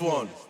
One.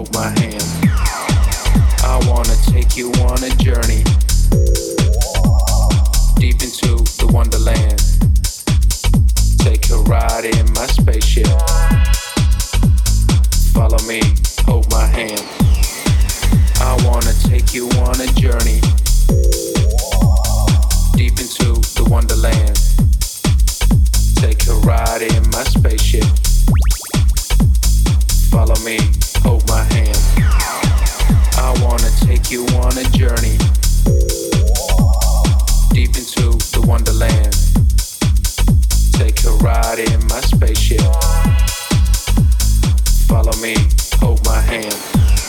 Hold my hand. I wanna take you on a journey deep into the wonderland. Take a ride in my spaceship. Follow me, hold my hand. I wanna take you on a journey deep into the wonderland. Take a ride in my spaceship. Follow me, hold my hand. I wanna take you on a journey deep into the wonderland. Take a ride in my spaceship. Follow me, hold my hand.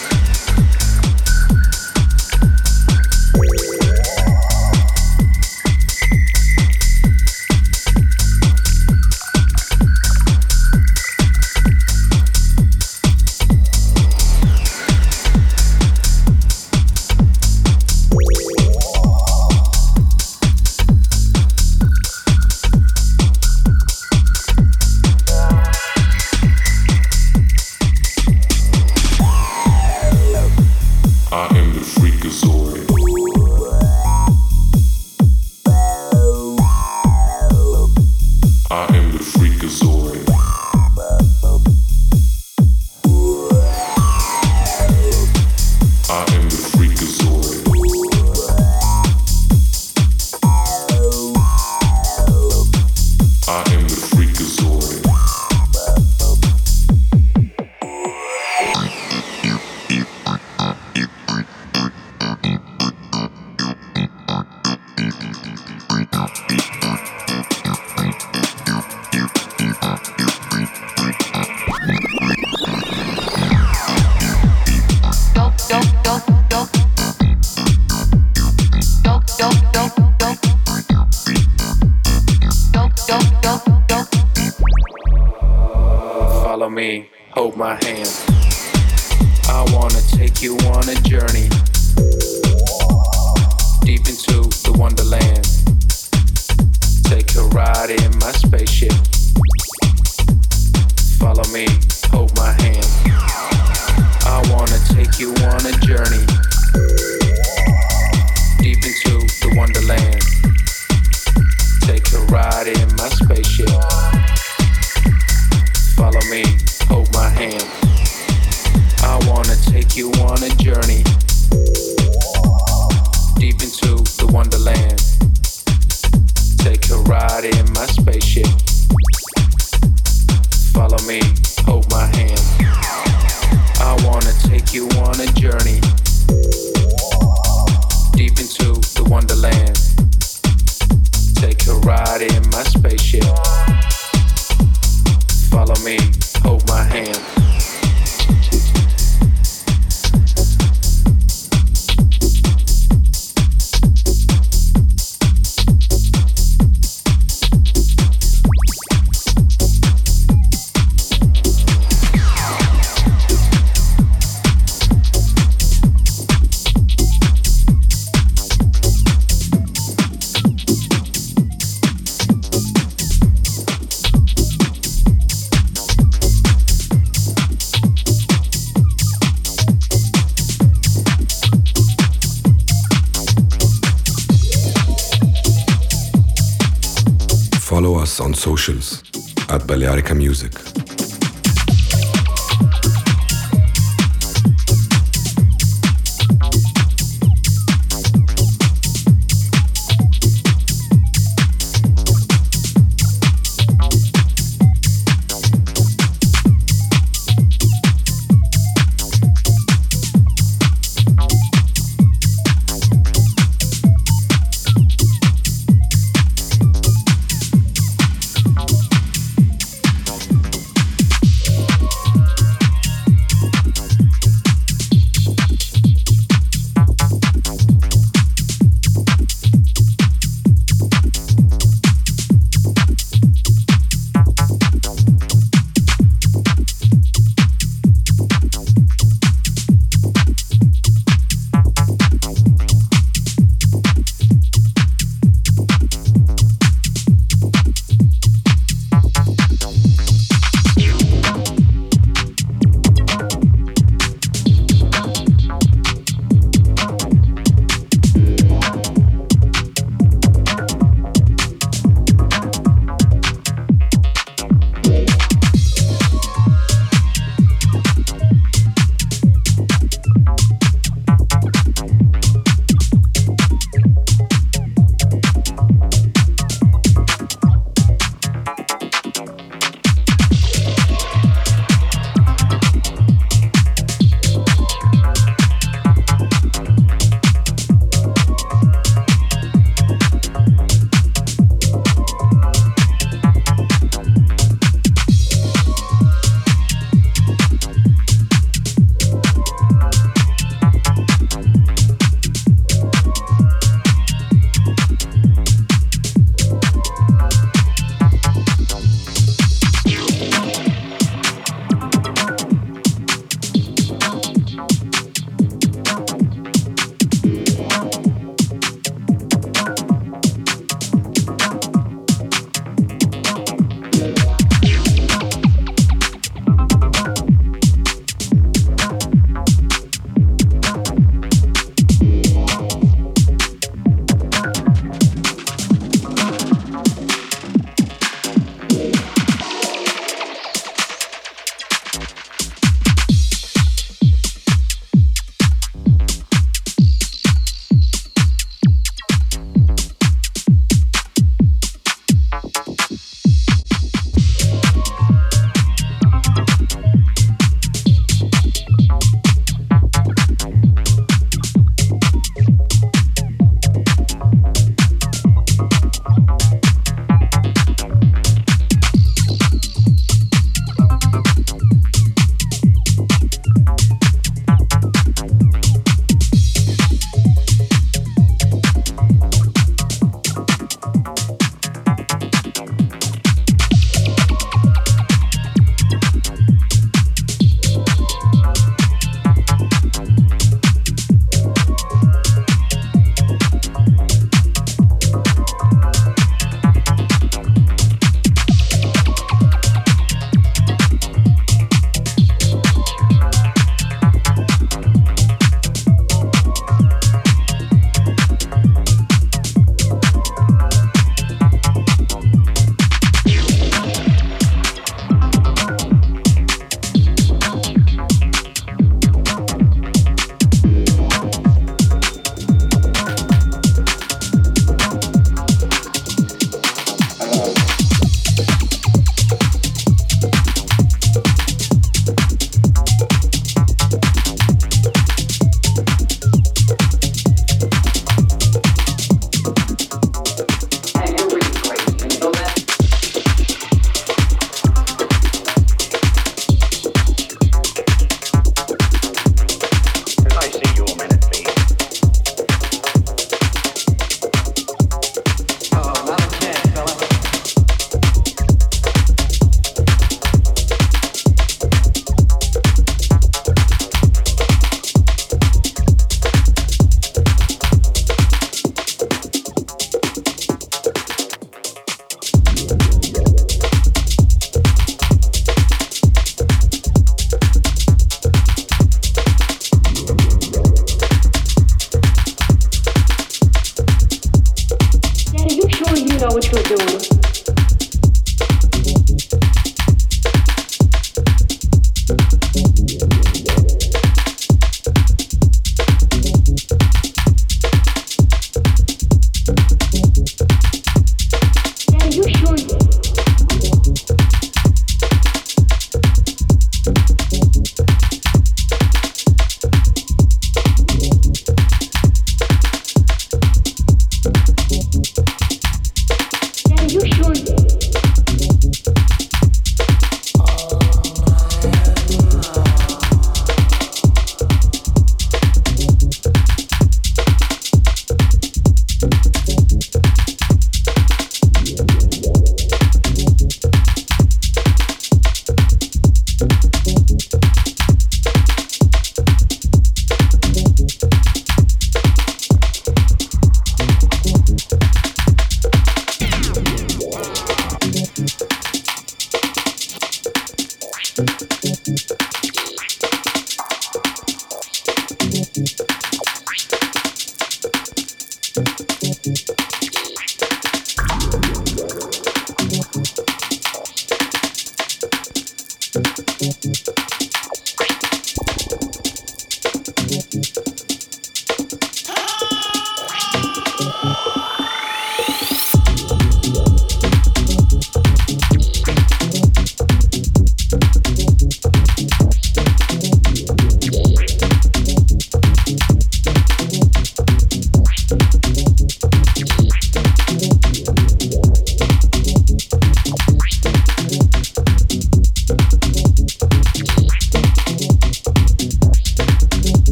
Follow us on socials at Balearica Music.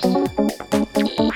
podcast.